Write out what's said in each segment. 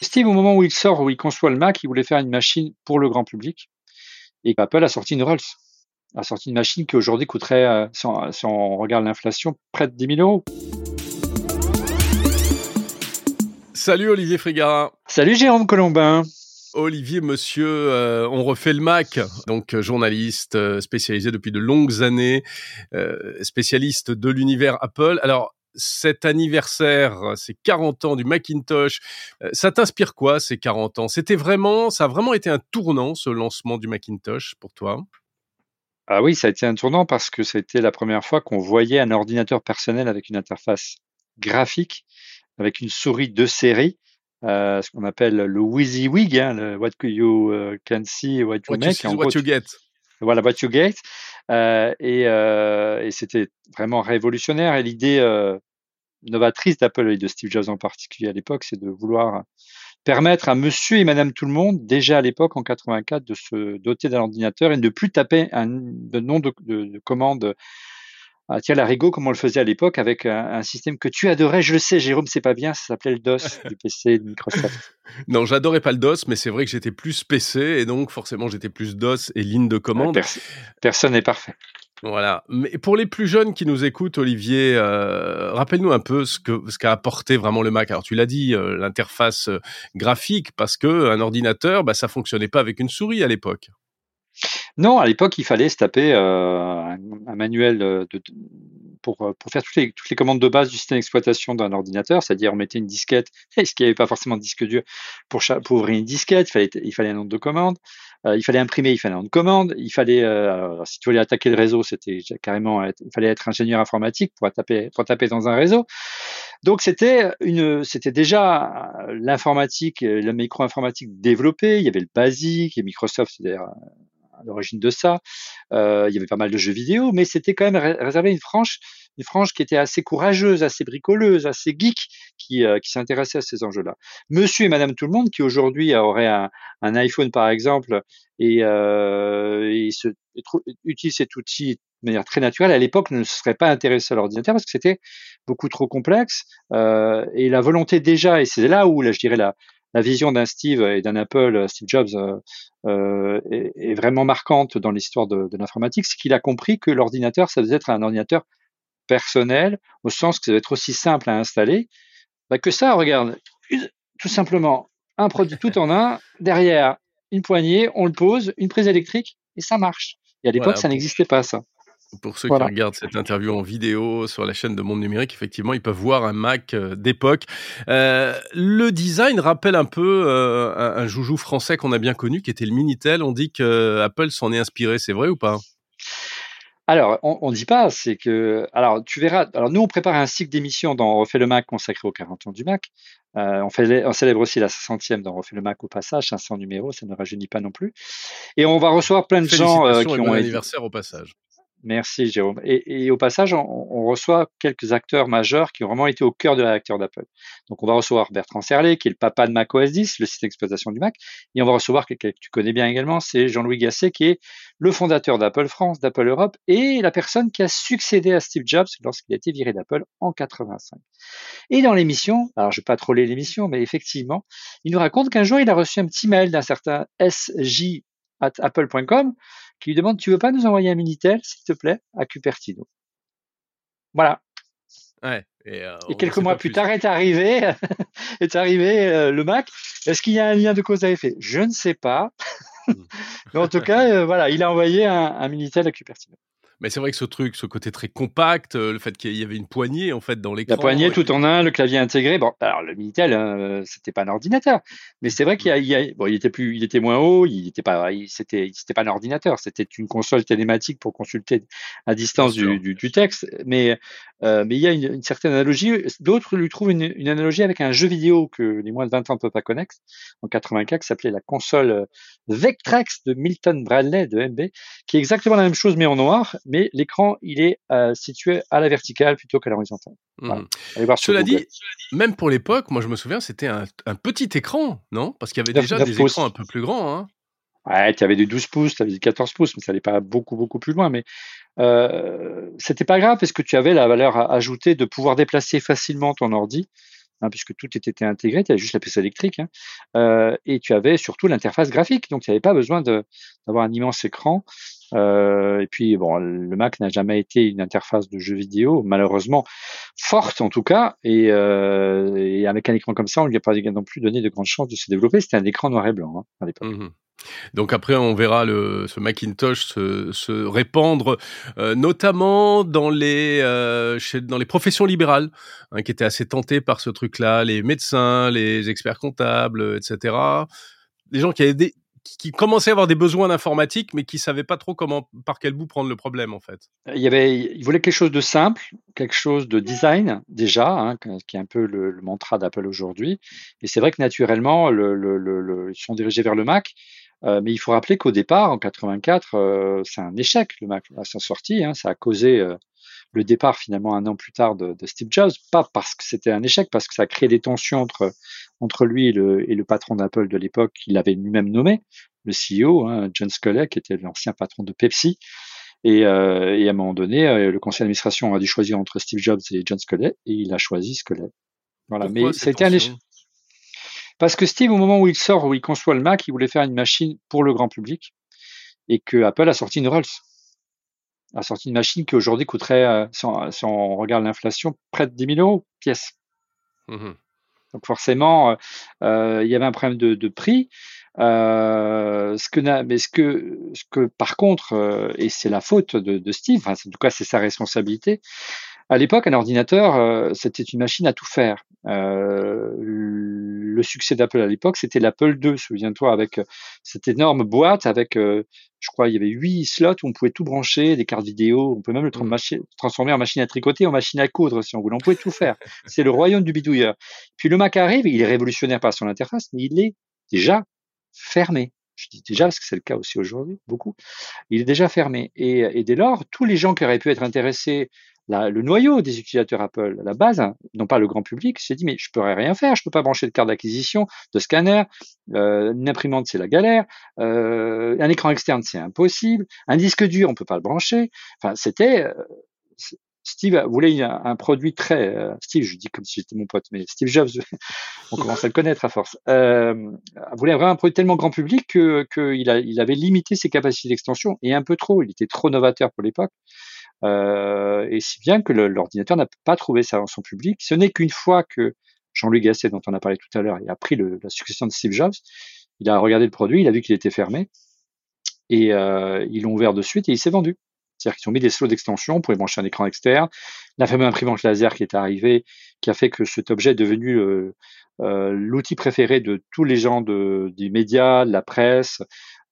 Steve, au moment où il sort, où il conçoit le Mac, il voulait faire une machine pour le grand public. Et Apple a sorti une Rolls. A sorti une machine qui aujourd'hui coûterait, euh, si, on, regarde l'inflation, près de 10 000 euros. Salut Olivier Frigara. Salut Jérôme Colombin. Olivier, monsieur, euh, on refait le Mac, donc euh, journaliste spécialisé depuis de longues années, spécialiste de l'univers Apple. Alors, cet anniversaire, ces 40 ans du Macintosh, euh, ça t'inspire quoi ces 40 ans? C'était vraiment, ça a vraiment été un tournant ce lancement du Macintosh pour toi? Ah oui, ça a été un tournant parce que c'était la première fois qu'on voyait un ordinateur personnel avec une interface graphique, avec une souris de série, euh, ce qu'on appelle le WYSIWYG, hein, le What you can see, what you make. what you get. Voilà, What You Get. Euh, et, euh, et c'était vraiment révolutionnaire. Et l'idée euh, novatrice d'Apple et de Steve Jobs en particulier à l'époque, c'est de vouloir permettre à monsieur et madame tout le monde, déjà à l'époque, en 84, de se doter d'un ordinateur et de ne plus taper un de nom de, de, de commande ah, tiens, Rigo, comme on le faisait à l'époque, avec un, système que tu adorais, je le sais, Jérôme, c'est pas bien, ça s'appelait le DOS du PC de Microsoft. non, j'adorais pas le DOS, mais c'est vrai que j'étais plus PC, et donc forcément j'étais plus DOS et ligne de commande. personne n'est parfait. Voilà. Mais pour les plus jeunes qui nous écoutent, Olivier, euh, rappelle-nous un peu ce que ce qu'a apporté vraiment le Mac. Alors tu l'as dit, euh, l'interface euh, graphique, parce que un ordinateur, bah, ça fonctionnait pas avec une souris à l'époque. Non, à l'époque, il fallait se taper un, manuel pour, pour faire toutes les, toutes les commandes de base du système d'exploitation d'un ordinateur, c'est-à-dire on mettait une disquette, ce qui n'y avait pas forcément de disque dur pour, pour ouvrir une disquette, il fallait, il fallait un nombre de commandes, euh, il fallait imprimer, il fallait un nombre de commandes, il fallait, si tu voulais attaquer le réseau, c'était carrément, il fallait être ingénieur informatique pour taper, pour taper dans un réseau. Donc c'était une, c'était déjà l'informatique, la micro-informatique développée. Il y avait le BASIC et Microsoft, c'est-à-dire à l'origine de ça. Euh, il y avait pas mal de jeux vidéo, mais c'était quand même réservé une frange, une frange qui était assez courageuse, assez bricoleuse, assez geek, qui, euh, s'intéressait à ces enjeux-là. Monsieur et Madame tout le monde, qui aujourd'hui aurait un, iPhone par exemple et, euh, utilise cet outil de manière très naturelle, à l'époque ne se serait pas intéressé à l'ordinateur parce que c'était beaucoup trop complexe euh, et la volonté déjà, et c'est là où là, je dirais la, vision d'un Steve et d'un Apple, Steve Jobs, est, vraiment marquante dans l'histoire de, l'informatique, c'est qu'il a compris que l'ordinateur, ça devait être un ordinateur personnel, au sens que ça devait être aussi simple à installer, bah, que ça, regarde, tout simplement, un produit tout en un, derrière une poignée, on le pose, une prise électrique, et ça marche. Et à l'époque, ça n'existait pas, ça. Pour ceux qui regardent cette interview en vidéo sur la chaîne de Monde Numérique, effectivement, ils peuvent voir un Mac euh, d'époque. Euh, le design rappelle un peu euh, un, joujou français qu'on a bien connu, qui était le Minitel. On dit que Apple s'en est inspiré, c'est vrai ou pas? Alors, on ne dit pas, c'est que, alors tu verras, alors nous on prépare un cycle d'émissions dans refait le Mac consacré aux 40 ans du Mac. on, fait, on célèbre aussi la 60e dans refait le Mac au passage, 500 numéros, ça ne rajeunit pas non plus. Et on va recevoir plein de gens qui ont... anniversaire au passage. Merci Jérôme. Et, au passage, on, reçoit quelques acteurs majeurs qui ont vraiment été au cœur de la réacteur d'Apple. Donc on va recevoir Bertrand Serlet, qui est le papa de Mac OS 10, le système d'exploitation du Mac, et on va recevoir quelqu'un que tu connais bien également, c'est Jean-Louis Gasset, qui est le fondateur d'Apple France, d'Apple Europe, et la personne qui a succédé à Steve Jobs lorsqu'il a été viré d'Apple en 85. Et dans l'émission, alors je vais pas troller l'émission, mais effectivement, il nous raconte qu'un jour il a reçu un petit mail d'un certain SJ at apple.com qui lui demande Tu veux pas nous envoyer un Minitel, s'il te plaît, à Cupertino? Voilà. Ouais, et, euh, quelques mois plus, tard est arrivé, est arrivé euh, le Mac. Est-ce qu'il y a un lien de cause à effet? Je ne sais pas. Hmm. Mais en tout cas, euh, voilà, il a envoyé un, un Minitel à Cupertino. Mais c'est vrai que ce truc, ce côté très compact, euh, le fait qu'il y avait une poignée en fait dans l'écran. La poignée tout en un, le clavier intégré. Bon, alors le Minitel, hein, c'était pas un ordinateur, mais c'est vrai qu'il y, a, bon, il était plus, il était moins haut, il était pas, c'était, c'était pas un ordinateur, c'était une console télématique pour consulter à distance du, du, du, texte. Mais euh, mais il y a une, certaine analogie. D'autres lui trouvent une, une, analogie avec un jeu vidéo que les moins de 20 ans ne peuvent pas connaître, en 84, qui s'appelait la console euh, Vectrex de Milton Bradley de MB, qui est exactement la même chose mais en noir, mais l'écran il est euh, situé à la verticale plutôt qu'à l'horizontale. Voilà. Mmh. Cela dit, même pour l'époque, moi je me souviens, c'était un, un, petit écran, non? Parce qu'il y avait déjà des écrans un peu plus grands. Hein Ouais, tu avais des 12 pouces, tu avais des 14 pouces, mais ça n'allait pas beaucoup, beaucoup plus loin. Mais euh, c'était pas grave parce que tu avais la valeur ajoutée de pouvoir déplacer facilement ton ordi hein, puisque tout était intégré, tu avais juste la puce électrique, hein, euh, et tu avais surtout l'interface graphique, donc tu n'avais pas besoin d'avoir un immense écran. Euh, et puis bon, le Mac n'a jamais été une interface de jeu vidéo, malheureusement forte en tout cas, et, euh, avec un écran comme ça, on lui a pas non plus donné de grandes chances de se développer. C'était un écran noir et blanc hein, à l'époque. Mmh donc après, on verra le, ce Macintosh se, répandre, euh, notamment dans les, dans les professions libérales, hein, qui étaient assez tentées par ce truc-là, les médecins, les experts comptables, etc. Les gens qui avaient des, qui commençaient à avoir des besoins d'informatique, mais qui savaient pas trop comment, par quel bout prendre le problème, en fait. Il y avait, il voulait quelque chose de simple, quelque chose de design déjà, hein, qui est un peu le, mantra d'Apple aujourd'hui. Et c'est vrai que naturellement, le, le, ils sont dirigés vers le Mac. Euh, mais il faut rappeler qu'au départ, en 84, euh, c'est un échec le Mac à sa sortie. Hein, ça a causé euh, le départ finalement un an plus tard de, de, Steve Jobs, pas parce que c'était un échec, parce que ça a créé des tensions entre entre lui et le, et le patron d'Apple de l'époque, qu'il avait lui-même nommé, le CEO, hein, John Sculley, qui était l'ancien patron de Pepsi. Et, euh, et, à un moment donné, le conseil d'administration a dû choisir entre Steve Jobs et John Sculley, et il a choisi Sculley. Voilà, mais c'était un échec. Parce que Steve, au moment où il sort, où il conçoit le Mac, il voulait faire une machine pour le grand public et que Apple a sorti une Rolls. A sorti une machine qui aujourd'hui coûterait, euh, si, on, regarde l'inflation, près de 10 000 euros pièce. Mmh Donc forcément, euh, euh, il y avait un problème de, prix. ce que, mais ce que, ce que par contre, et c'est la faute de, Steve, en tout cas c'est sa responsabilité, à l'époque, un ordinateur, c'était une machine à tout faire. Euh, le succès d'Apple à l'époque, c'était l'Apple II, souviens-toi, avec euh, cette énorme boîte avec, euh, je crois, il y avait huit slots où on pouvait tout brancher, des cartes vidéo, on peut même le mmh. transformer en machine à tricoter, en machine à coudre si on voulait, on pouvait tout faire. C'est le royaume du bidouilleur. Puis le Mac arrive, il est révolutionnaire par son interface, mais il est déjà fermé. Je dis déjà parce que c'est le cas aussi aujourd'hui, beaucoup. Il est déjà fermé. Et, et, dès lors, tous les gens qui auraient pu être intéressés le noyau des utilisateurs Apple, la base, non pas le grand public, s'est dit mais je pourrais rien faire, je peux pas brancher de carte d'acquisition, de scanner, euh, une imprimante c'est la galère, euh, un écran externe c'est impossible, un disque dur on peut pas le brancher. Enfin c'était euh, Steve voulait un, produit très euh, Steve, je dis comme si j'étais mon pote, mais Steve Jobs, on commence à le connaître à force, euh, voulait vraiment un produit tellement grand public que qu'il il avait limité ses capacités d'extension et un peu trop. Il était trop novateur pour l'époque. Euh, et si bien que l'ordinateur n'a pas trouvé ça dans son public. Ce n'est qu'une fois que Jean-Louis Gasset, dont on a parlé tout à l'heure, a pris la succession de Steve Jobs, il a regardé le produit, il a vu qu'il était fermé, et euh, ils l'ont ouvert de suite et il s'est vendu. C'est-à-dire qu'ils ont mis des slots d'extension, on pouvait brancher un écran externe, la fameuse imprimante laser qui est arrivée, qui a fait que cet objet est devenu euh, euh l'outil préféré de tous les gens de, des médias, de la presse,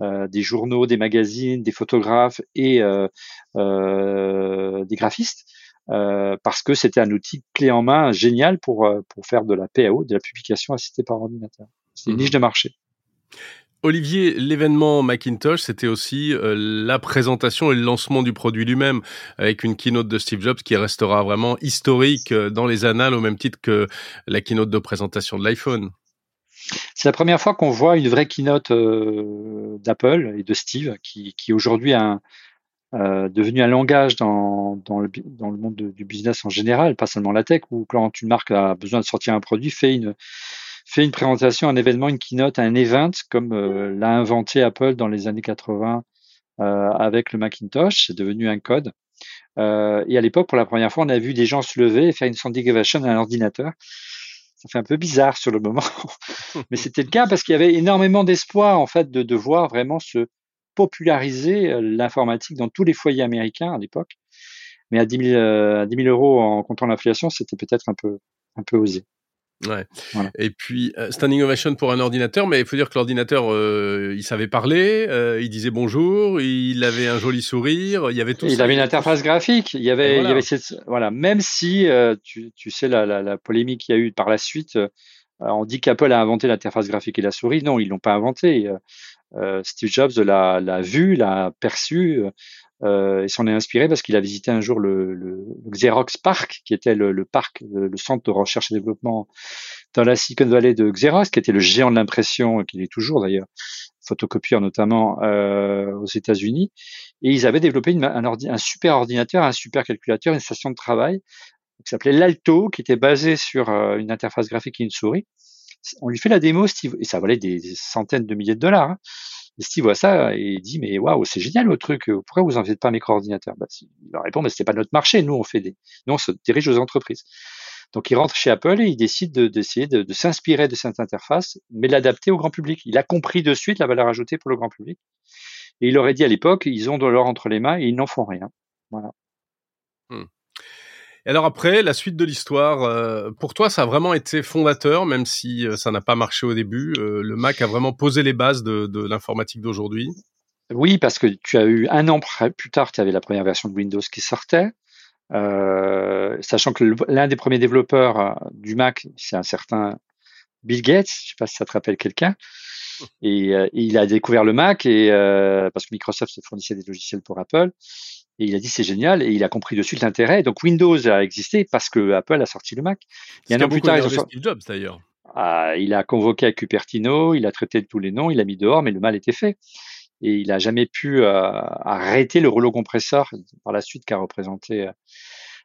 des journaux, des magazines, des photographes et euh, euh, des graphistes. parce que c'était un outil clé en main génial pour, pour faire de la PAO, de la publication assistée par ordinateur. C'est une mmh niche de marché. Olivier, l'événement Macintosh, c'était aussi la présentation et le lancement du produit lui-même, avec une keynote de Steve Jobs qui restera vraiment historique dans les annales au même titre que la keynote de présentation de l'iPhone. C'est la première fois qu'on voit une vraie keynote euh, d'Apple et de Steve, qui, aujourd'hui est euh, devenu un langage dans, le, monde du business en général, pas seulement la tech, où quand une marque a besoin de sortir un produit, fait une, présentation, un événement, une keynote, un event, comme euh, l'a inventé Apple dans les années 80 avec le Macintosh. C'est devenu un code. et à l'époque, pour la première fois, on a vu des gens se lever et faire une standing à un ordinateur ça fait un peu bizarre sur le moment, mais c'était le cas parce qu'il y avait énormément d'espoir en fait de, de voir vraiment se populariser euh, l'informatique dans tous les foyers américains à l'époque. Mais à 10 000, euh, à 10 000 euros en comptant l'inflation, c'était peut-être un peu, un peu osé. Ouais. Et puis euh, standing ovation pour un ordinateur, mais il faut dire que l'ordinateur, euh, il savait parler, euh, il disait bonjour, il avait un joli sourire, il y avait tout. Il avait une interface graphique, il y avait, voilà. il y avait cette, voilà. Même si tu, tu sais la, la, la polémique qu'il y a eu par la suite, on dit qu'Apple a inventé l'interface graphique et la souris, non, ils l'ont pas inventé. Steve Jobs l'a vu, l'a perçu. Euh, il s'en est inspiré parce qu'il a visité un jour le, le, Xerox Park, qui était le, le parc, le, centre de recherche et développement dans la Silicon Valley de Xerox, qui était le géant de l'impression, qui est toujours d'ailleurs, photocopieur notamment euh, aux États-Unis. Et ils avaient développé une, un, ordi, un super ordinateur, un super calculateur, une station de travail qui s'appelait l'Alto, qui était basé sur une interface graphique et une souris. On lui fait la démo, Steve, et ça valait des, centaines de milliers de dollars. Hein. Et Steve voit ça et il dit mais waouh c'est génial le truc pourquoi vous en faites pas un micro-ordinateur? Bah, Il leur répond mais c'était pas notre marché nous on fait des nous on se dirige aux entreprises donc il rentre chez Apple et il décide d'essayer de, s'inspirer de cette interface, mais l'adapter au grand public. Il a compris de suite la valeur ajoutée pour le grand public. Et il aurait dit à l'époque, ils ont de l'or entre les mains et ils n'en font rien. Voilà. Hmm. Et alors après, la suite de l'histoire, euh, pour toi, ça a vraiment été fondateur, même si euh, ça n'a pas marché au début. Euh, le Mac a vraiment posé les bases de, de l'informatique d'aujourd'hui? Oui, parce que tu as eu un an plus tard, tu avais la première version de Windows qui sortait. sachant que l'un des premiers développeurs du Mac, c'est un certain Bill Gates, je sais pas si ça te rappelle quelqu'un, et, il a découvert le Mac et parce que Microsoft fournissait des logiciels pour Apple, et il a dit c'est génial et il a compris de suite l'intérêt. Donc Windows a existé parce que Apple a sorti le Mac. Il y a un plus tard, ils Steve Jobs d'ailleurs. Ah, il a convoqué à Cupertino, il a traité de tous les noms, il a mis dehors, mais le mal était fait. Et il a jamais pu euh, arrêter le rouleau compresseur par la suite qu'a représenté euh,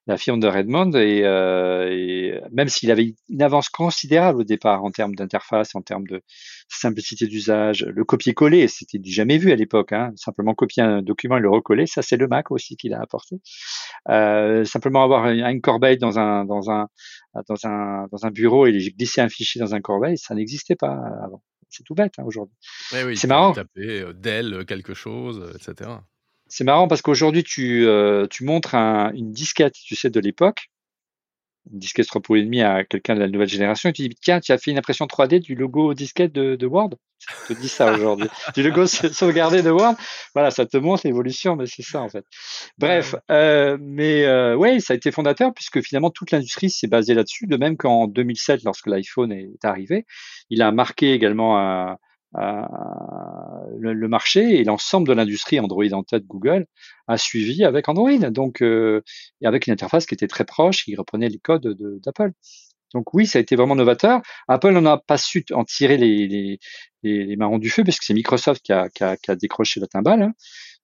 la firme de Redmond et, euh, et même s'il avait une avance considérable au départ en termes d'interface, en termes de simplicité d'usage, le copier-coller, c'était du jamais vu à l'époque. Hein. Simplement copier un document et le recoller, ça c'est le Mac aussi qu'il a apporté. Euh, simplement avoir une corbeille dans un dans un dans un dans un bureau et glisser un fichier dans un corbeille, ça n'existait pas avant. C'est tout bête hein, aujourd'hui. oui, c'est marrant. Taper euh, Dell quelque chose, etc. C'est marrant parce qu'aujourd'hui, tu, euh, tu montres un, une disquette, tu sais, de l'époque, une disquette 3,5 à quelqu'un de la nouvelle génération, et tu dis, tiens, tu as fait une impression 3D du logo disquette de, de Word? Je te dis ça aujourd'hui. du logo sauvegardé de Word? Voilà, ça te montre l'évolution, mais c'est ça, en fait. Bref, euh, mais euh, ouais, ça a été fondateur, puisque finalement, toute l'industrie s'est basée là-dessus, de même qu'en 2007, lorsque l'iPhone est arrivé, il a marqué également un le, marché et l'ensemble de l'industrie Android en tête Google a suivi avec Android, donc euh, et avec une interface qui était très proche, qui reprenait les codes d'Apple. Donc oui, ça a été vraiment novateur. Apple n'en a pas su en tirer les, marrons du feu, parce que c'est Microsoft qui a, décroché la timbale. Hein.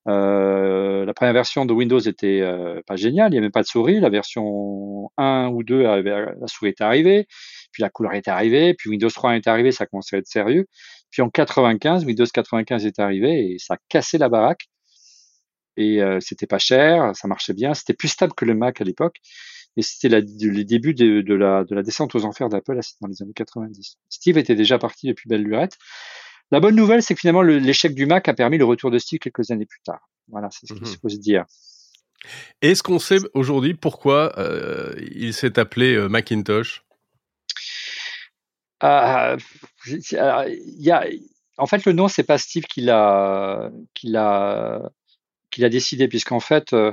Euh, la première version de Windows était euh, pas géniale, il n'y avait même pas de souris. La version 1 ou 2, la souris était arrivée, puis la couleur était arrivée, puis Windows 3 est arrivé, ça commençait à être sérieux. Puis en 95, Windows 95 est arrivé et ça a cassé la baraque. Et euh, c'était pas cher, ça marchait bien, c'était plus stable que le Mac à l'époque. Et c'était le début de, de, la, de la descente aux enfers d'Apple dans les années 90. Steve était déjà parti depuis belle lurette. La bonne nouvelle, c'est que finalement, l'échec du Mac a permis le retour de Steve quelques années plus tard. Voilà, c'est ce qu'il mmh faut se dire. Est-ce qu'on sait aujourd'hui pourquoi euh, il s'est appelé euh, Macintosh? Euh, il y a, en fait, le nom, c'est pas Steve qui l'a, qui l'a, qui l'a décidé, puisqu'en fait, euh,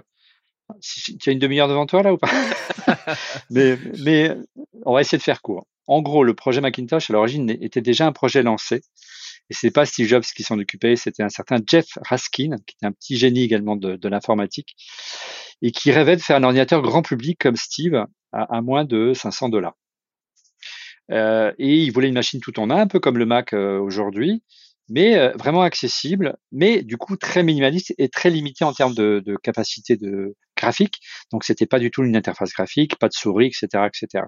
tu as une demi-heure devant toi là ou pas? Mais, mais on va essayer de faire court. En gros, le projet Macintosh à l'origine était déjà un projet lancé. Et c'est pas Steve Jobs qui s'en occupait, c'était un certain Jeff Raskin, qui était un petit génie également de, de l'informatique, et qui rêvait de faire un ordinateur grand public comme Steve à, à moins de 500 dollars. Euh, et il voulait une machine tout en un, un peu comme le Mac euh, aujourd'hui, mais euh, vraiment accessible, mais du coup très minimaliste et très limité en termes de, capacité de graphique. Donc c'était pas du tout une interface graphique, pas de souris, etc., etc.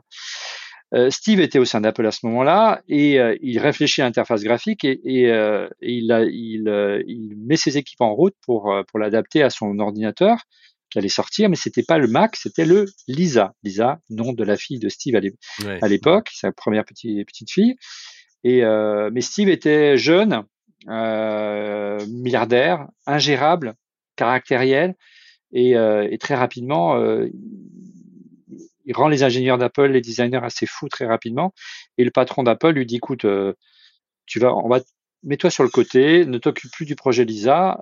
Steve était au sein d'Apple à ce moment-là et il réfléchit à l'interface graphique et, il, met ses équipes en route pour l'adapter à son ordinateur qui allait sortir, mais c'était pas le Mac, c'était le Lisa. Lisa, nom de la fille de Steve à l'époque, sa première petite, petite fille. Et euh, mais Steve était jeune, euh, milliardaire, ingérable, caractériel, et, euh, et très rapidement, il rend les ingénieurs d'Apple, les designers assez fous très rapidement. Et le patron d'Apple lui dit, écoute, tu vas, on va, mets-toi sur le côté, ne t'occupe plus du projet Lisa,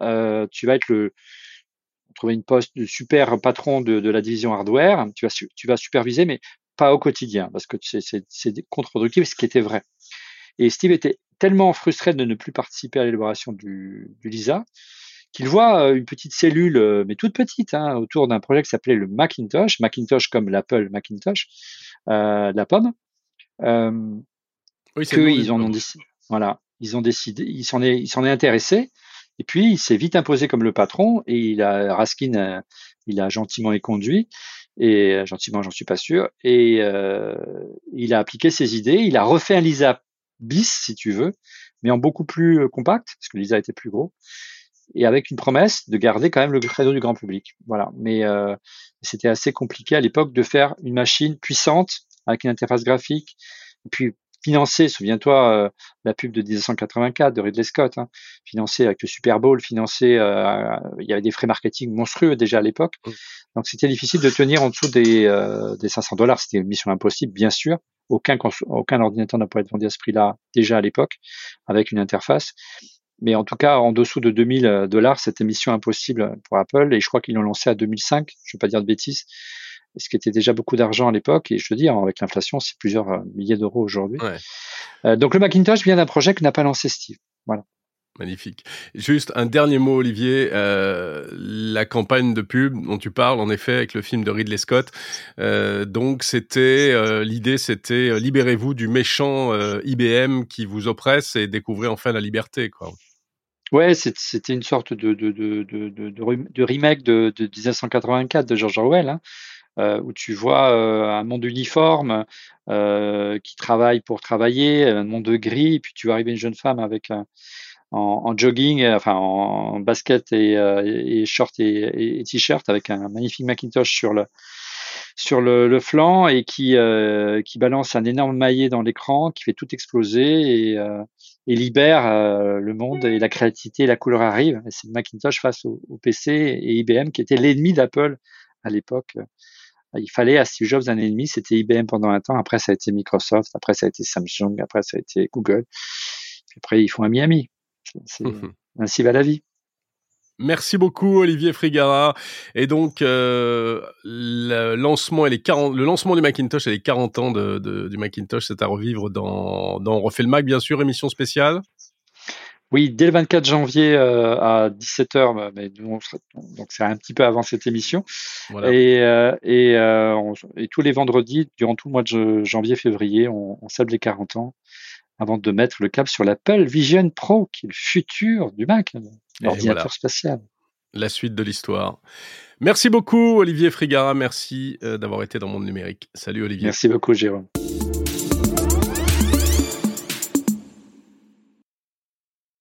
tu vas être le, trouver une poste de super patron de, de, la division hardware, tu vas, tu vas superviser, mais pas au quotidien, parce que c'est contre-productif, ce qui était vrai. Et Steve était tellement frustré de ne plus participer à l'élaboration du, du, LISA qu'il voit euh, une petite cellule, euh, mais toute petite, hein, autour d'un projet qui s'appelait le Macintosh, Macintosh comme l'Apple Macintosh, euh, la pomme, euh, oui, qu'ils en ont décidé. Voilà, ils ont décidé, ils s'en est, ils s'en est intéressé et puis, il s'est vite imposé comme le patron et il a, Raskin, il a gentiment éconduit. Et euh, gentiment, j'en suis pas sûr. Et euh, il a appliqué ses idées. Il a refait un Lisa bis, si tu veux, mais en beaucoup plus euh, compact, parce que Lisa était plus gros, et avec une promesse de garder quand même le credo du grand public. Voilà. Mais euh, c'était assez compliqué à l'époque de faire une machine puissante avec une interface graphique, et puis financé, souviens-toi, euh, la pub de 1984 de Ridley Scott, hein, financé avec le Super Bowl, financé, euh, il y avait des frais marketing monstrueux déjà à l'époque. Mm. Donc c'était difficile de tenir en dessous des, euh, des 500 dollars. C'était une mission impossible, bien sûr. Aucun, aucun ordinateur n'a pu être vendu à ce prix-là déjà à l'époque, avec une interface. Mais en tout cas, en dessous de 2000 dollars, c'était mission impossible pour Apple. Et je crois qu'ils l'ont lancé à 2005. Je ne vais pas dire de bêtises ce qui était déjà beaucoup d'argent à l'époque? Et je te dis, hein, avec l'inflation, c'est plusieurs euh, milliers d'euros aujourd'hui. Ouais. Euh, donc le Macintosh vient d'un projet que n'a pas lancé Steve. Voilà. Magnifique. Juste un dernier mot, Olivier. Euh, la campagne de pub dont tu parles, en effet, avec le film de Ridley Scott. Euh, donc, c'était euh, l'idée, c'était libérez-vous du méchant IBM qui vous oppresse et découvrez enfin la liberté, quoi. Ouais, c'était une sorte de, de, de, de, de remake de, de 1984 de George Orwell. Hein. Euh, où tu vois euh, un monde uniforme euh, qui travaille pour travailler, un monde de gris, et puis tu vois arriver une jeune femme avec en, jogging, enfin en basket et, et short et, t-shirt avec un magnifique Macintosh sur le sur le, le flanc et qui qui balance un énorme maillet dans l'écran, qui fait tout exploser et, libère le monde et la créativité et la couleur arrive. C'est Macintosh face au, au, PC et IBM qui était l'ennemi d'Apple à l'époque il fallait à Steve Jobs un ennemi, c'était IBM pendant un temps, après ça a été Microsoft, après ça a été Samsung, après ça a été Google, puis après ils font un Miami. Mhm. ainsi va la vie. Merci beaucoup Olivier Frigara. Et donc euh, le lancement et les 40, le lancement du Macintosh et les 40 ans de, de, du Macintosh, c'est à revivre dans, dans On refait le Mac bien sûr, émission spéciale. Oui, dès le 24 janvier euh, à 17h, mais donc c'est un petit peu avant cette émission. Et, euh, et, euh, et, tous les vendredis, durant tout le mois de janvier-février, on, on célèbre les 40 ans avant de mettre le cap sur l'Apple Vision Pro, qui est le futur du Mac, l'ordinateur spatial. La suite de l'histoire. Merci beaucoup, Olivier Frigara. Merci d'avoir été dans Monde Numérique. Salut, Olivier. Merci beaucoup, Jérôme.